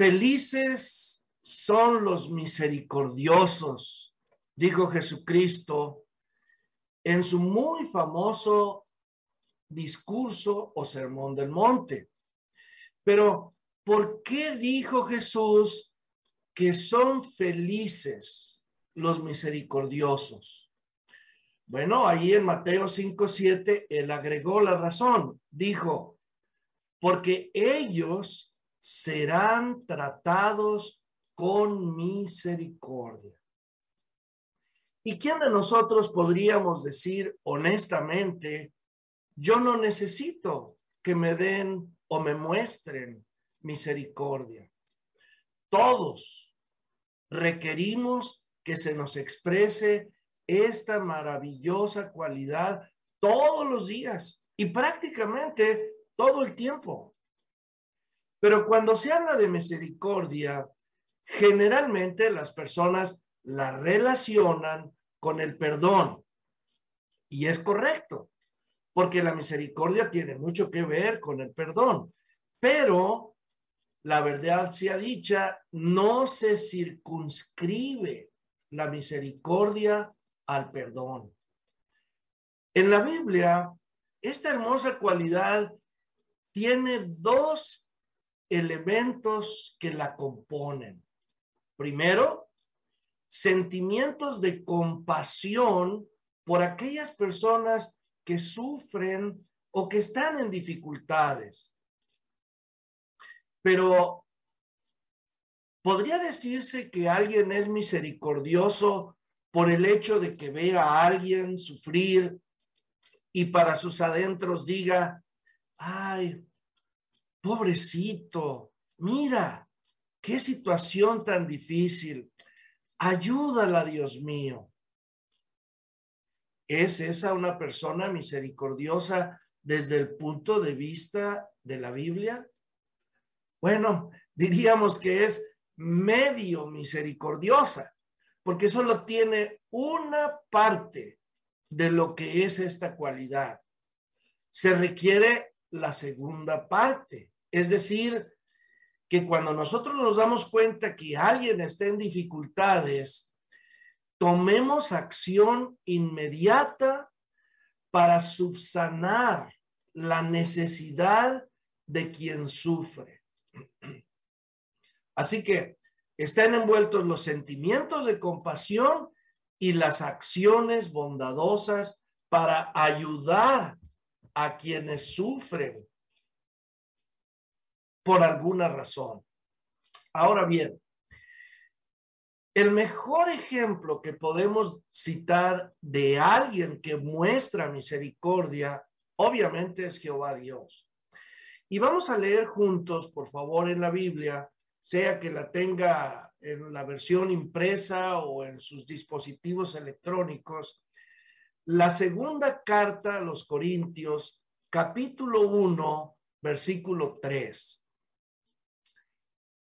Felices son los misericordiosos, dijo Jesucristo en su muy famoso discurso o sermón del monte. Pero, ¿por qué dijo Jesús que son felices los misericordiosos? Bueno, ahí en Mateo 5, 7, él agregó la razón. Dijo, porque ellos serán tratados con misericordia. ¿Y quién de nosotros podríamos decir honestamente, yo no necesito que me den o me muestren misericordia? Todos requerimos que se nos exprese esta maravillosa cualidad todos los días y prácticamente todo el tiempo. Pero cuando se habla de misericordia, generalmente las personas la relacionan con el perdón. Y es correcto, porque la misericordia tiene mucho que ver con el perdón. Pero la verdad sea dicha, no se circunscribe la misericordia al perdón. En la Biblia, esta hermosa cualidad tiene dos elementos que la componen. Primero, sentimientos de compasión por aquellas personas que sufren o que están en dificultades. Pero podría decirse que alguien es misericordioso por el hecho de que vea a alguien sufrir y para sus adentros diga, ay, pobrecito, mira, qué situación tan difícil. Ayúdala, Dios mío. ¿Es esa una persona misericordiosa desde el punto de vista de la Biblia? Bueno, diríamos que es medio misericordiosa, porque solo tiene una parte de lo que es esta cualidad. Se requiere la segunda parte, es decir, que cuando nosotros nos damos cuenta que alguien está en dificultades, tomemos acción inmediata para subsanar la necesidad de quien sufre. Así que están envueltos los sentimientos de compasión y las acciones bondadosas para ayudar a quienes sufren por alguna razón. Ahora bien, el mejor ejemplo que podemos citar de alguien que muestra misericordia, obviamente es Jehová Dios. Y vamos a leer juntos, por favor, en la Biblia, sea que la tenga en la versión impresa o en sus dispositivos electrónicos, la segunda carta a los Corintios, capítulo 1, versículo 3.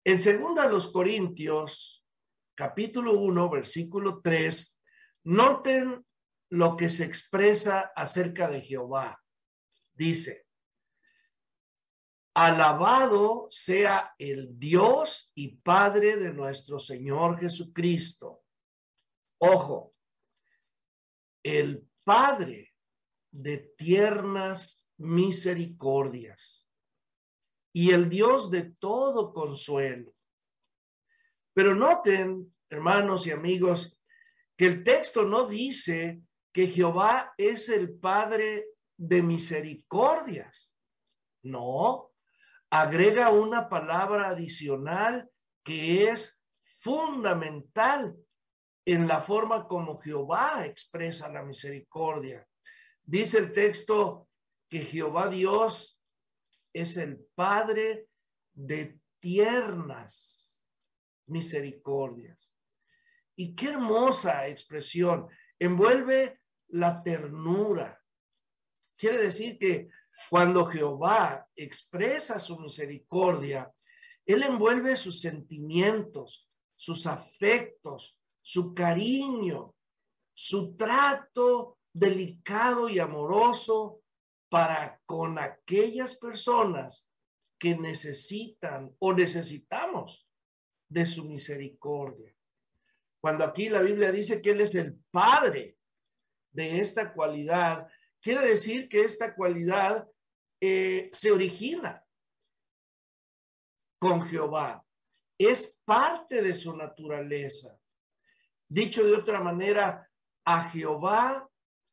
En segunda los Corintios, capítulo 1, versículo 3, noten lo que se expresa acerca de Jehová. Dice, alabado sea el Dios y Padre de nuestro Señor Jesucristo. Ojo, el Padre de tiernas misericordias y el Dios de todo consuelo. Pero noten, hermanos y amigos, que el texto no dice que Jehová es el Padre de misericordias. No, agrega una palabra adicional que es fundamental en la forma como Jehová expresa la misericordia. Dice el texto que Jehová Dios es el Padre de tiernas misericordias. Y qué hermosa expresión. Envuelve la ternura. Quiere decir que cuando Jehová expresa su misericordia, Él envuelve sus sentimientos, sus afectos, su cariño, su trato delicado y amoroso para con aquellas personas que necesitan o necesitamos de su misericordia. Cuando aquí la Biblia dice que Él es el Padre de esta cualidad, quiere decir que esta cualidad eh, se origina con Jehová. Es parte de su naturaleza. Dicho de otra manera, a Jehová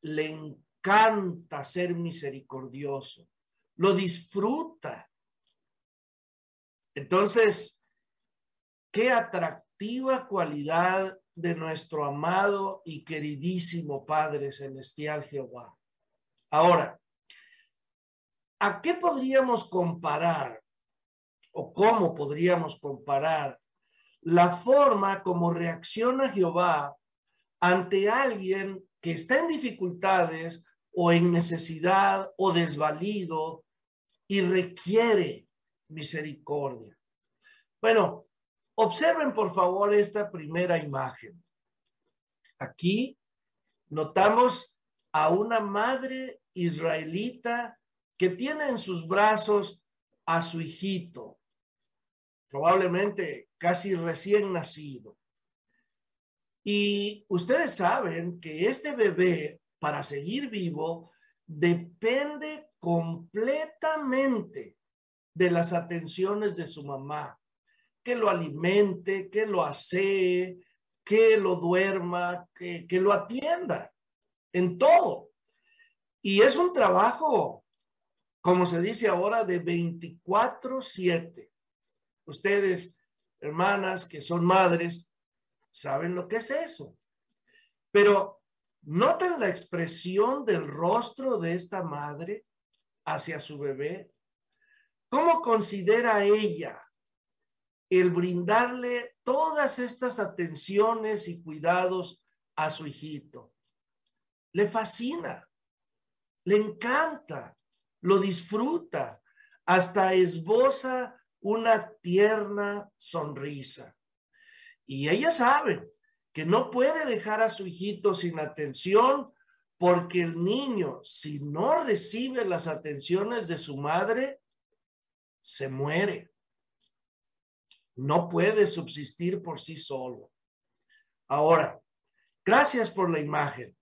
le encanta ser misericordioso, lo disfruta. Entonces, qué atractiva cualidad de nuestro amado y queridísimo Padre Celestial Jehová. Ahora, ¿a qué podríamos comparar o cómo podríamos comparar la forma como reacciona Jehová ante alguien que está en dificultades o en necesidad o desvalido y requiere misericordia. Bueno, observen por favor esta primera imagen. Aquí notamos a una madre israelita que tiene en sus brazos a su hijito, probablemente casi recién nacido. Y ustedes saben que este bebé, para seguir vivo, depende completamente de las atenciones de su mamá, que lo alimente, que lo asee, que lo duerma, que, que lo atienda en todo. Y es un trabajo, como se dice ahora, de 24/7. Ustedes, hermanas que son madres, saben lo que es eso. Pero noten la expresión del rostro de esta madre hacia su bebé. ¿Cómo considera ella el brindarle todas estas atenciones y cuidados a su hijito? Le fascina, le encanta, lo disfruta, hasta esboza una tierna sonrisa. Y ella sabe que no puede dejar a su hijito sin atención porque el niño, si no recibe las atenciones de su madre, se muere. No puede subsistir por sí solo. Ahora, gracias por la imagen.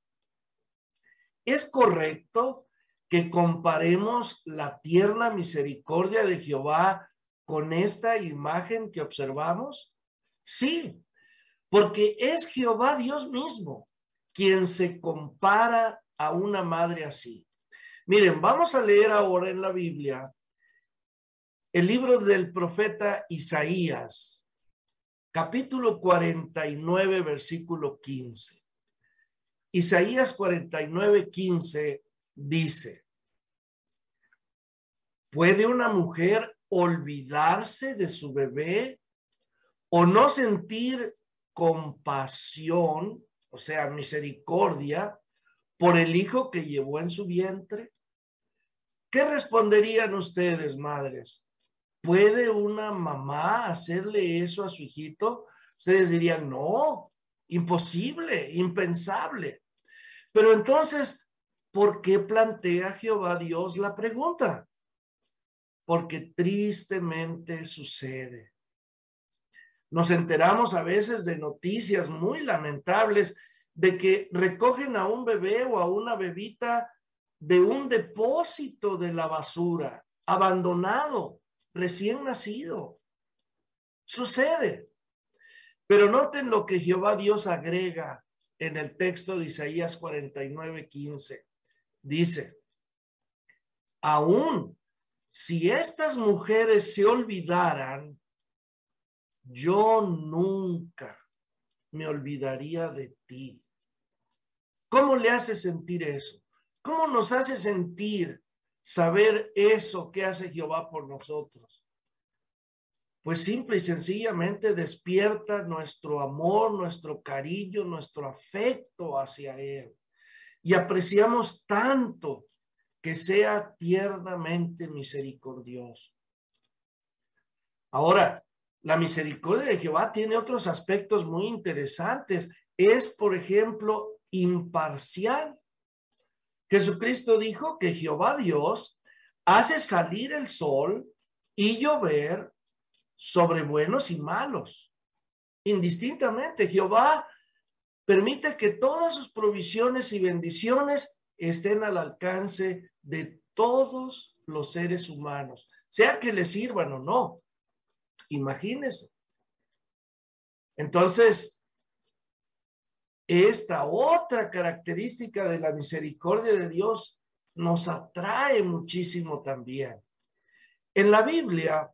¿Es correcto que comparemos la tierna misericordia de Jehová con esta imagen que observamos? Sí, porque es Jehová Dios mismo quien se compara a una madre así. Miren, vamos a leer ahora en la Biblia el libro del profeta Isaías, capítulo 49, versículo 15. Isaías 49, 15 dice, ¿puede una mujer olvidarse de su bebé o no sentir compasión, o sea, misericordia, por el hijo que llevó en su vientre? ¿Qué responderían ustedes, madres? ¿Puede una mamá hacerle eso a su hijito? Ustedes dirían, no, imposible, impensable. Pero entonces, ¿por qué plantea Jehová Dios la pregunta? Porque tristemente sucede. Nos enteramos a veces de noticias muy lamentables de que recogen a un bebé o a una bebita de un depósito de la basura, abandonado, recién nacido. Sucede. Pero noten lo que Jehová Dios agrega en el texto de Isaías 49, 15. Dice, aún si estas mujeres se olvidaran yo nunca me olvidaría de ti. ¿Cómo le hace sentir eso? ¿Cómo nos hace sentir saber eso que hace Jehová por nosotros? Pues simple y sencillamente despierta nuestro amor, nuestro cariño, nuestro afecto hacia Él. Y apreciamos tanto que sea tiernamente misericordioso. Ahora, la misericordia de Jehová tiene otros aspectos muy interesantes. Es, por ejemplo, imparcial. Jesucristo dijo que Jehová Dios hace salir el sol y llover sobre buenos y malos. Indistintamente, Jehová permite que todas sus provisiones y bendiciones estén al alcance de todos los seres humanos, sea que les sirvan o no. Imagínense. Entonces, esta otra característica de la misericordia de Dios nos atrae muchísimo también. En la Biblia,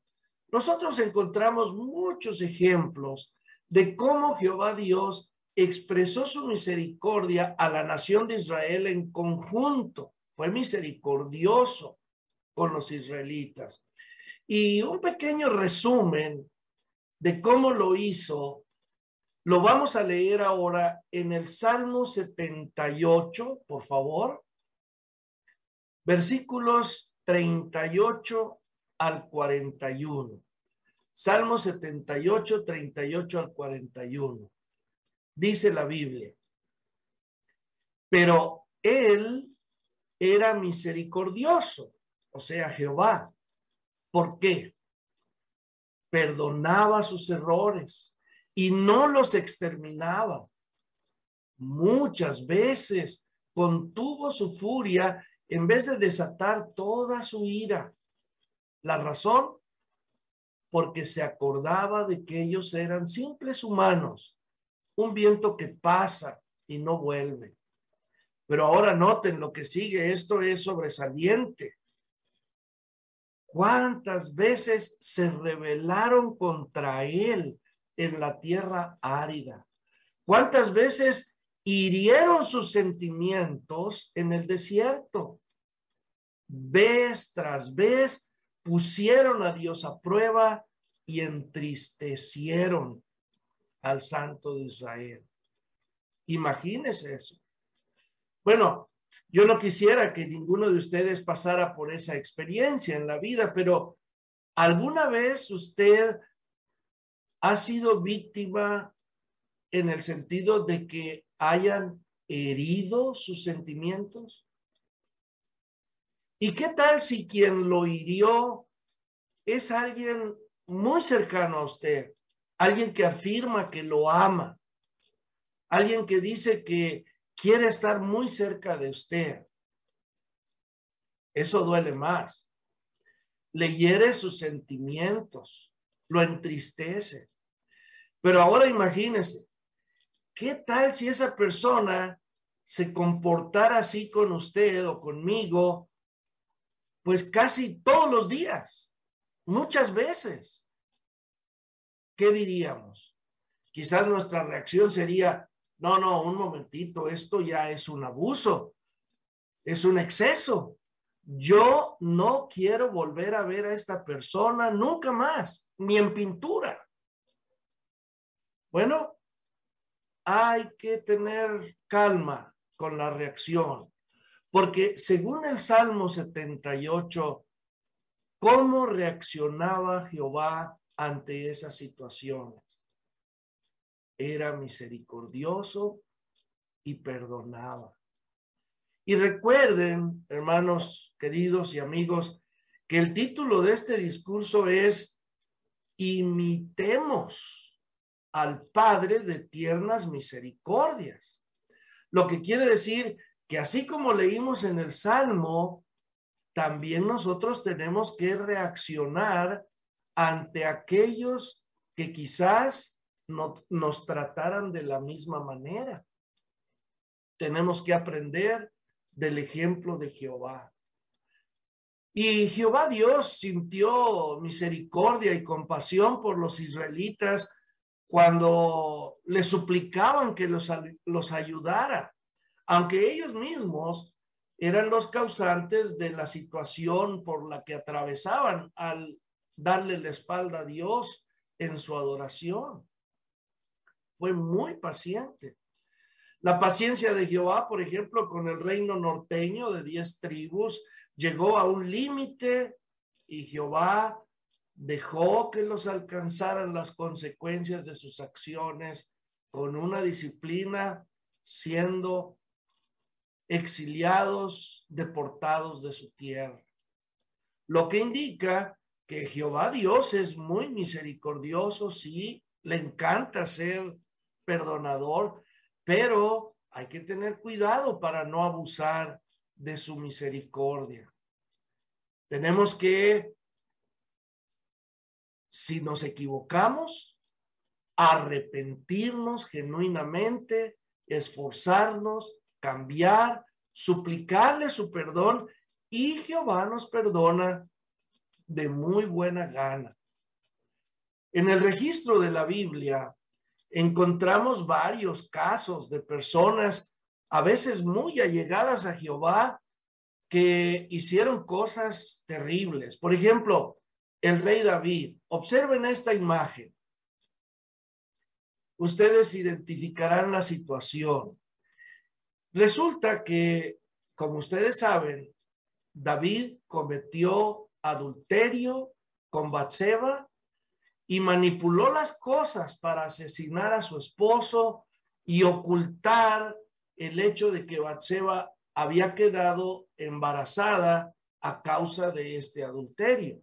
nosotros encontramos muchos ejemplos de cómo Jehová Dios expresó su misericordia a la nación de Israel en conjunto. Fue misericordioso con los israelitas. Y un pequeño resumen de cómo lo hizo, lo vamos a leer ahora en el Salmo 78, por favor, versículos 38 al 41. Salmo 78, 38 al 41. Dice la Biblia. Pero él era misericordioso, o sea, Jehová. ¿Por qué? Perdonaba sus errores y no los exterminaba. Muchas veces contuvo su furia en vez de desatar toda su ira. La razón, porque se acordaba de que ellos eran simples humanos, un viento que pasa y no vuelve. Pero ahora noten lo que sigue, esto es sobresaliente. ¿Cuántas veces se rebelaron contra él en la tierra árida? ¿Cuántas veces hirieron sus sentimientos en el desierto? Vez tras vez pusieron a Dios a prueba y entristecieron al Santo de Israel. Imagínese eso. Bueno, yo no quisiera que ninguno de ustedes pasara por esa experiencia en la vida, pero ¿alguna vez usted ha sido víctima en el sentido de que hayan herido sus sentimientos? ¿Y qué tal si quien lo hirió es alguien muy cercano a usted? Alguien que afirma que lo ama. Alguien que dice que quiere estar muy cerca de usted. Eso duele más. Le hiere sus sentimientos, lo entristece. Pero ahora imagínese, ¿qué tal si esa persona se comportara así con usted o conmigo pues casi todos los días, muchas veces. ¿Qué diríamos? Quizás nuestra reacción sería, no, no, un momentito, esto ya es un abuso, es un exceso. Yo no quiero volver a ver a esta persona nunca más, ni en pintura. Bueno, hay que tener calma con la reacción. Porque según el Salmo 78, ¿cómo reaccionaba Jehová ante esas situaciones? Era misericordioso y perdonaba. Y recuerden, hermanos queridos y amigos, que el título de este discurso es Imitemos al Padre de tiernas misericordias. Lo que quiere decir que así como leímos en el Salmo, también nosotros tenemos que reaccionar ante aquellos que quizás no, nos trataran de la misma manera. Tenemos que aprender del ejemplo de Jehová. Y Jehová Dios sintió misericordia y compasión por los israelitas cuando le suplicaban que los, los ayudara aunque ellos mismos eran los causantes de la situación por la que atravesaban al darle la espalda a Dios en su adoración. Fue muy paciente. La paciencia de Jehová, por ejemplo, con el reino norteño de diez tribus, llegó a un límite y Jehová dejó que los alcanzaran las consecuencias de sus acciones con una disciplina siendo exiliados, deportados de su tierra. Lo que indica que Jehová Dios es muy misericordioso, sí, le encanta ser perdonador, pero hay que tener cuidado para no abusar de su misericordia. Tenemos que, si nos equivocamos, arrepentirnos genuinamente, esforzarnos, cambiar, suplicarle su perdón y Jehová nos perdona de muy buena gana. En el registro de la Biblia encontramos varios casos de personas a veces muy allegadas a Jehová que hicieron cosas terribles. Por ejemplo, el rey David. Observen esta imagen. Ustedes identificarán la situación. Resulta que, como ustedes saben, David cometió adulterio con Batseba y manipuló las cosas para asesinar a su esposo y ocultar el hecho de que Batseba había quedado embarazada a causa de este adulterio.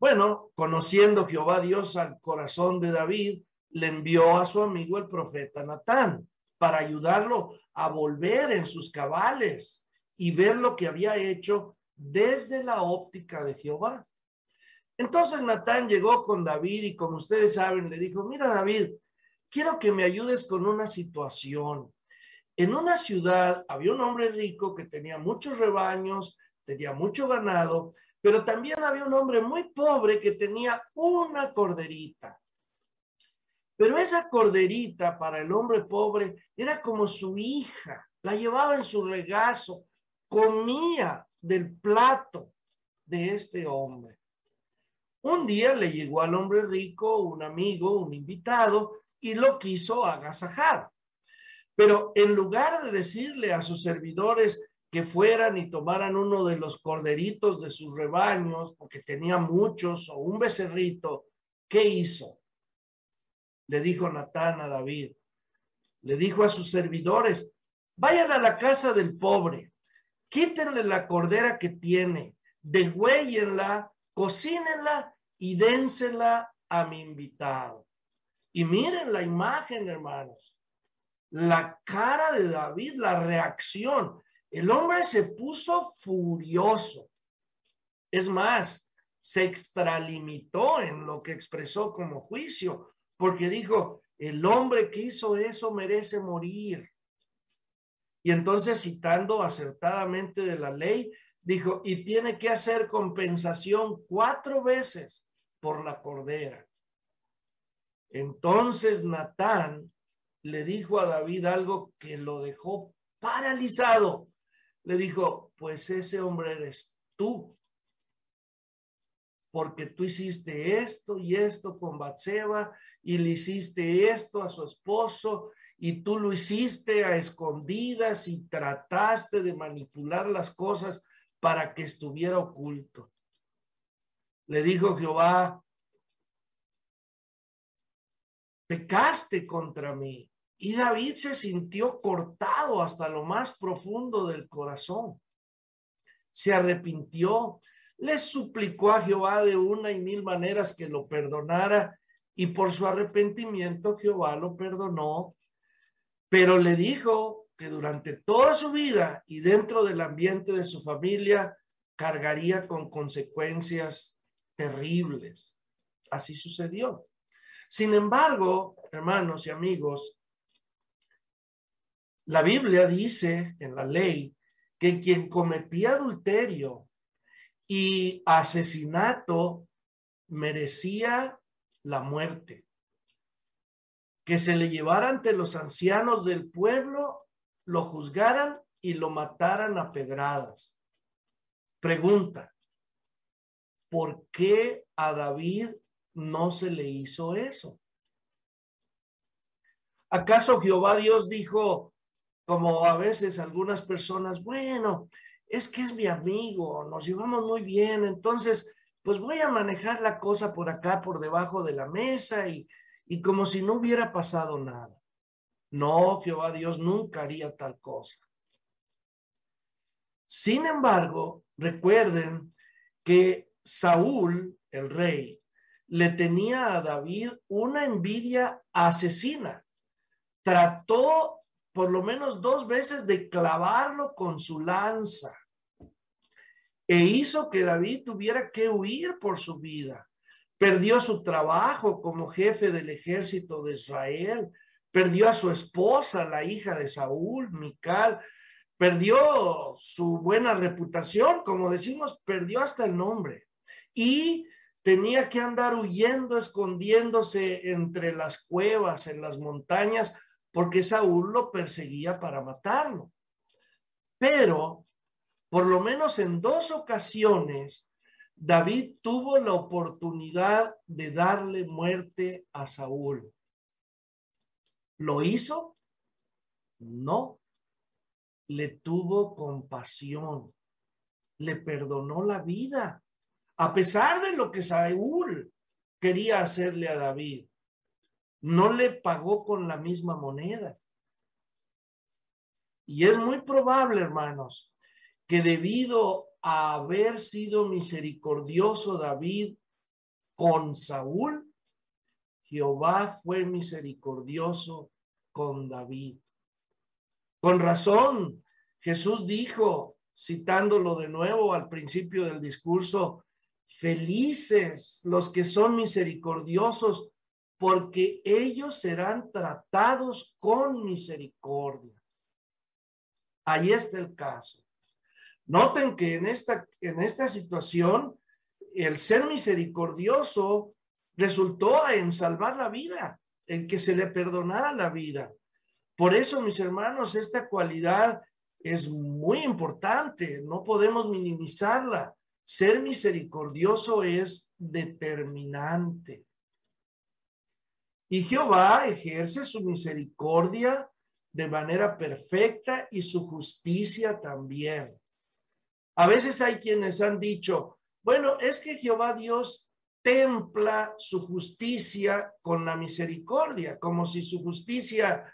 Bueno, conociendo Jehová Dios al corazón de David, le envió a su amigo el profeta Natán para ayudarlo a volver en sus cabales y ver lo que había hecho desde la óptica de Jehová. Entonces Natán llegó con David y como ustedes saben, le dijo, mira David, quiero que me ayudes con una situación. En una ciudad había un hombre rico que tenía muchos rebaños, tenía mucho ganado, pero también había un hombre muy pobre que tenía una corderita. Pero esa corderita para el hombre pobre era como su hija, la llevaba en su regazo, comía del plato de este hombre. Un día le llegó al hombre rico un amigo, un invitado, y lo quiso agasajar. Pero en lugar de decirle a sus servidores que fueran y tomaran uno de los corderitos de sus rebaños, porque tenía muchos, o un becerrito, ¿qué hizo? Le dijo Natán a David, le dijo a sus servidores, vayan a la casa del pobre, quítenle la cordera que tiene, degüéllenla, cocínenla y dénsela a mi invitado. Y miren la imagen, hermanos. La cara de David, la reacción. El hombre se puso furioso. Es más, se extralimitó en lo que expresó como juicio, porque dijo, el hombre que hizo eso merece morir. Y entonces, citando acertadamente de la ley, dijo, y tiene que hacer compensación cuatro veces por la cordera. Entonces Natán le dijo a David algo que lo dejó paralizado. Le dijo, pues ese hombre eres tú, porque tú hiciste esto y esto con Batseba y le hiciste esto a su esposo y tú lo hiciste a escondidas y trataste de manipular las cosas para que estuviera oculto. Le dijo Jehová, pecaste contra mí. Y David se sintió cortado hasta lo más profundo del corazón. Se arrepintió, le suplicó a Jehová de una y mil maneras que lo perdonara y por su arrepentimiento Jehová lo perdonó, pero le dijo que durante toda su vida y dentro del ambiente de su familia cargaría con consecuencias terribles. Así sucedió. Sin embargo, hermanos y amigos, la Biblia dice en la ley que quien cometía adulterio y asesinato merecía la muerte. Que se le llevara ante los ancianos del pueblo, lo juzgaran y lo mataran a pedradas. Pregunta, ¿por qué a David no se le hizo eso. ¿Acaso Jehová Dios dijo, como a veces algunas personas, bueno, es que es mi amigo, nos llevamos muy bien, entonces, pues voy a manejar la cosa por acá, por debajo de la mesa y, y como si no hubiera pasado nada. No, Jehová Dios nunca haría tal cosa. Sin embargo, recuerden que Saúl, el rey, le tenía a David una envidia asesina. Trató por lo menos dos veces de clavarlo con su lanza e hizo que David tuviera que huir por su vida. Perdió su trabajo como jefe del ejército de Israel, perdió a su esposa, la hija de Saúl, Mical, perdió su buena reputación, como decimos, perdió hasta el nombre. Y tenía que andar huyendo, escondiéndose entre las cuevas, en las montañas, porque Saúl lo perseguía para matarlo. Pero, por lo menos en dos ocasiones, David tuvo la oportunidad de darle muerte a Saúl. ¿Lo hizo? No. Le tuvo compasión. Le perdonó la vida, a pesar de lo que Saúl quería hacerle a David no le pagó con la misma moneda. Y es muy probable, hermanos, que debido a haber sido misericordioso David con Saúl, Jehová fue misericordioso con David. Con razón, Jesús dijo, citándolo de nuevo al principio del discurso, felices los que son misericordiosos, porque ellos serán tratados con misericordia. Ahí está el caso. Noten que en esta, en esta situación, el ser misericordioso resultó en salvar la vida, en que se le perdonara la vida. Por eso, mis hermanos, esta cualidad es muy importante, no podemos minimizarla. Ser misericordioso es determinante. Y Jehová ejerce su misericordia de manera perfecta y su justicia también. A veces hay quienes han dicho, bueno, es que Jehová Dios templa su justicia con la misericordia, como si su justicia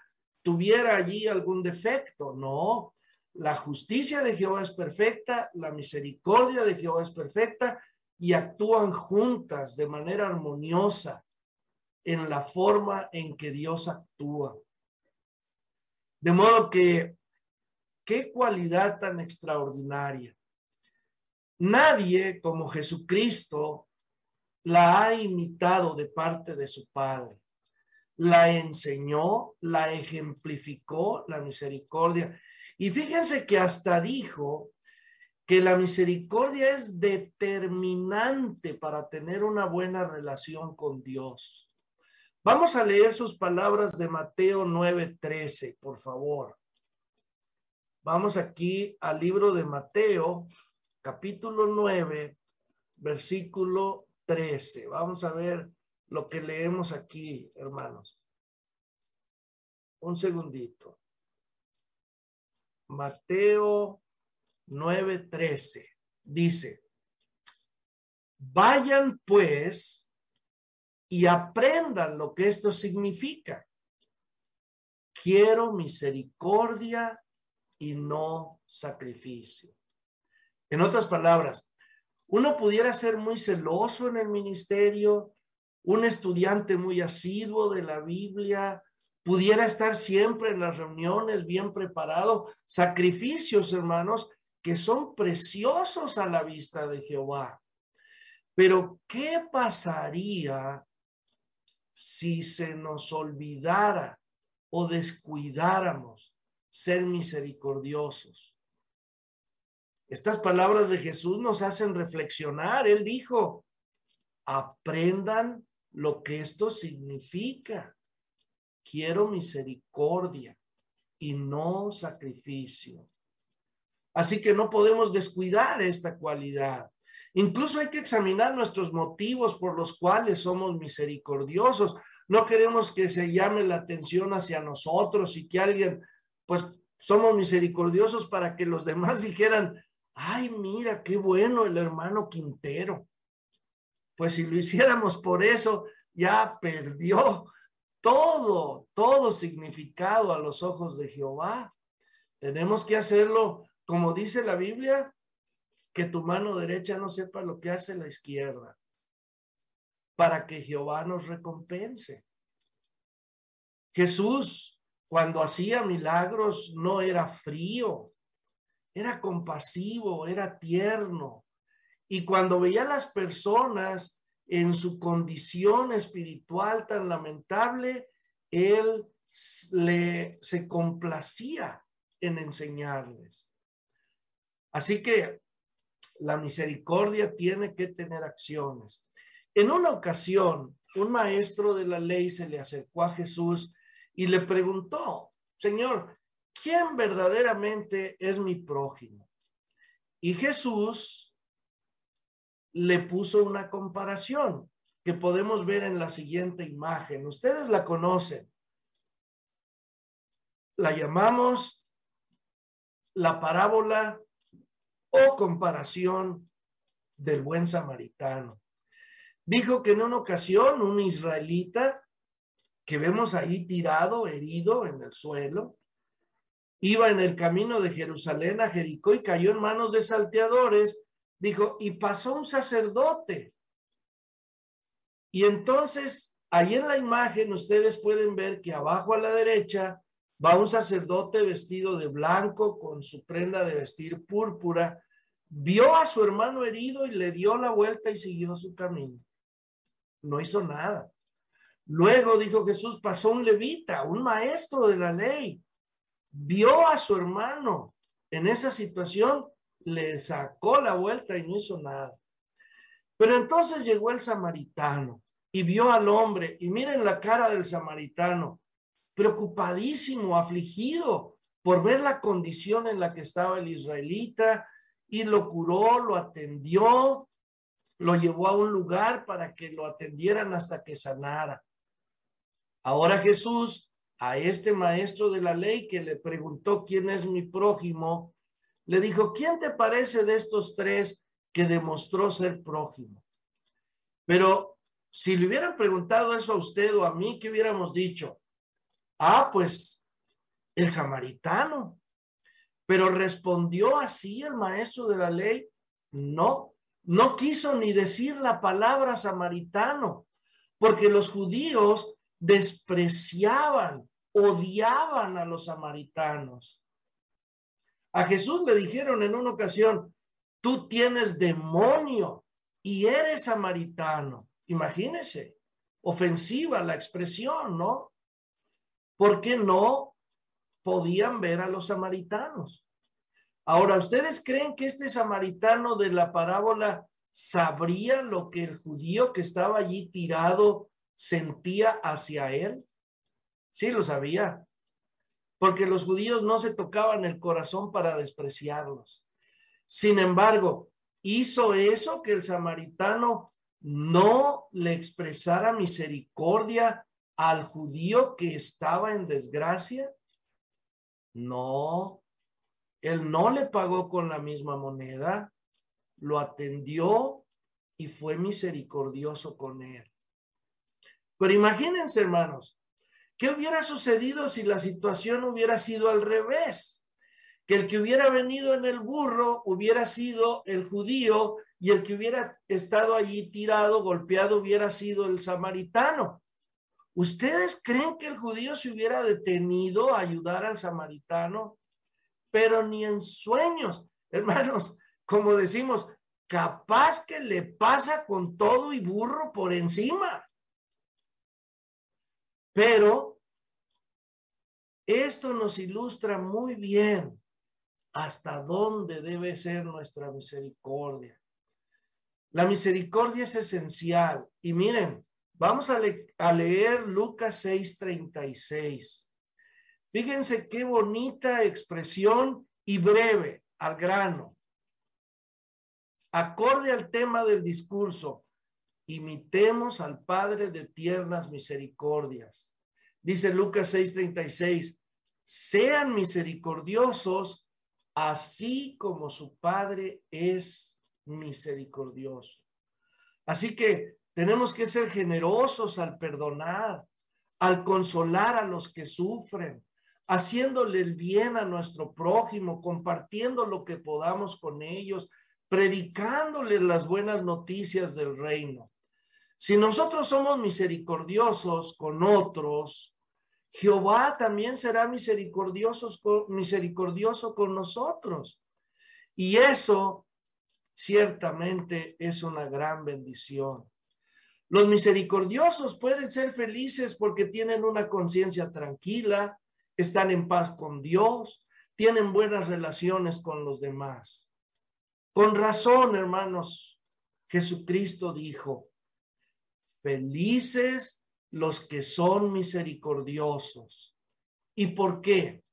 tuviera allí algún defecto. No, la justicia de Jehová es perfecta, la misericordia de Jehová es perfecta y actúan juntas de manera armoniosa en la forma en que Dios actúa. De modo que, qué cualidad tan extraordinaria. Nadie como Jesucristo la ha imitado de parte de su Padre. La enseñó, la ejemplificó la misericordia. Y fíjense que hasta dijo que la misericordia es determinante para tener una buena relación con Dios. Vamos a leer sus palabras de Mateo 9:13, por favor. Vamos aquí al libro de Mateo, capítulo 9, versículo 13. Vamos a ver lo que leemos aquí, hermanos. Un segundito. Mateo 9:13 dice, vayan pues y aprendan lo que esto significa. Quiero misericordia y no sacrificio. En otras palabras, uno pudiera ser muy celoso en el ministerio, un estudiante muy asiduo de la Biblia, pudiera estar siempre en las reuniones bien preparado, sacrificios, hermanos, que son preciosos a la vista de Jehová. Pero, ¿qué pasaría si se nos olvidara o descuidáramos ser misericordiosos. Estas palabras de Jesús nos hacen reflexionar. Él dijo, aprendan lo que esto significa. Quiero misericordia y no sacrificio. Así que no podemos descuidar esta cualidad. Incluso hay que examinar nuestros motivos por los cuales somos misericordiosos. No queremos que se llame la atención hacia nosotros y que alguien, pues somos misericordiosos para que los demás dijeran, ay, mira, qué bueno el hermano Quintero. Pues si lo hiciéramos por eso, ya perdió todo, todo significado a los ojos de Jehová. Tenemos que hacerlo, como dice la Biblia, que tu mano derecha no sepa lo que hace la izquierda, para que Jehová nos recompense. Jesús, cuando hacía milagros, no era frío, era compasivo, era tierno. Y cuando veía a las personas en su condición espiritual tan lamentable, él le, se complacía en enseñarles. Así que la misericordia tiene que tener acciones. En una ocasión, un maestro de la ley se le acercó a Jesús y le preguntó, Señor, ¿quién verdaderamente es mi prójimo? Y Jesús le puso una comparación que podemos ver en la siguiente imagen. Ustedes la conocen. La llamamos la parábola o comparación del buen samaritano. Dijo que en una ocasión un israelita que vemos ahí tirado, herido en el suelo, iba en el camino de Jerusalén a Jericó y cayó en manos de salteadores, dijo, y pasó un sacerdote. Y entonces, ahí en la imagen ustedes pueden ver que abajo a la derecha va un sacerdote vestido de blanco con su prenda de vestir púrpura, vio a su hermano herido y le dio la vuelta y siguió su camino. No hizo nada. Luego dijo Jesús, pasó un levita, un maestro de la ley, vio a su hermano en esa situación, le sacó la vuelta y no hizo nada. Pero entonces llegó el samaritano y vio al hombre y miren la cara del samaritano preocupadísimo, afligido por ver la condición en la que estaba el israelita y lo curó, lo atendió, lo llevó a un lugar para que lo atendieran hasta que sanara. Ahora Jesús, a este maestro de la ley que le preguntó quién es mi prójimo, le dijo, ¿quién te parece de estos tres que demostró ser prójimo? Pero si le hubieran preguntado eso a usted o a mí, ¿qué hubiéramos dicho? Ah, pues el samaritano. Pero respondió así el maestro de la ley. No, no quiso ni decir la palabra samaritano, porque los judíos despreciaban, odiaban a los samaritanos. A Jesús le dijeron en una ocasión, tú tienes demonio y eres samaritano. Imagínese, ofensiva la expresión, ¿no? porque no podían ver a los samaritanos. Ahora, ¿ustedes creen que este samaritano de la parábola sabría lo que el judío que estaba allí tirado sentía hacia él? Sí, lo sabía, porque los judíos no se tocaban el corazón para despreciarlos. Sin embargo, hizo eso que el samaritano no le expresara misericordia al judío que estaba en desgracia? No, él no le pagó con la misma moneda, lo atendió y fue misericordioso con él. Pero imagínense, hermanos, ¿qué hubiera sucedido si la situación hubiera sido al revés? Que el que hubiera venido en el burro hubiera sido el judío y el que hubiera estado allí tirado, golpeado, hubiera sido el samaritano. ¿Ustedes creen que el judío se hubiera detenido a ayudar al samaritano? Pero ni en sueños, hermanos, como decimos, capaz que le pasa con todo y burro por encima. Pero esto nos ilustra muy bien hasta dónde debe ser nuestra misericordia. La misericordia es esencial. Y miren, Vamos a, leer Lucas 6:36. Fíjense qué bonita expresión y breve, al grano. Acorde al tema del discurso, imitemos al Padre de tiernas misericordias. Dice Lucas 6:36, sean misericordiosos así como su Padre es misericordioso. Así que tenemos que ser generosos al perdonar, al consolar a los que sufren, haciéndole el bien a nuestro prójimo, compartiendo lo que podamos con ellos, predicándoles las buenas noticias del reino. Si nosotros somos misericordiosos con otros, Jehová también será misericordioso con nosotros. Y eso ciertamente es una gran bendición. Los misericordiosos pueden ser felices porque tienen una conciencia tranquila, están en paz con Dios, tienen buenas relaciones con los demás. Con razón, hermanos, Jesucristo dijo, felices los que son misericordiosos. ¿Y por qué?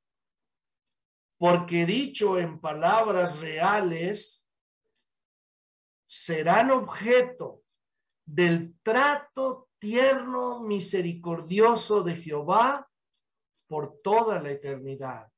Porque dicho en palabras reales, serán objeto del trato tierno, misericordioso de Jehová por toda la eternidad.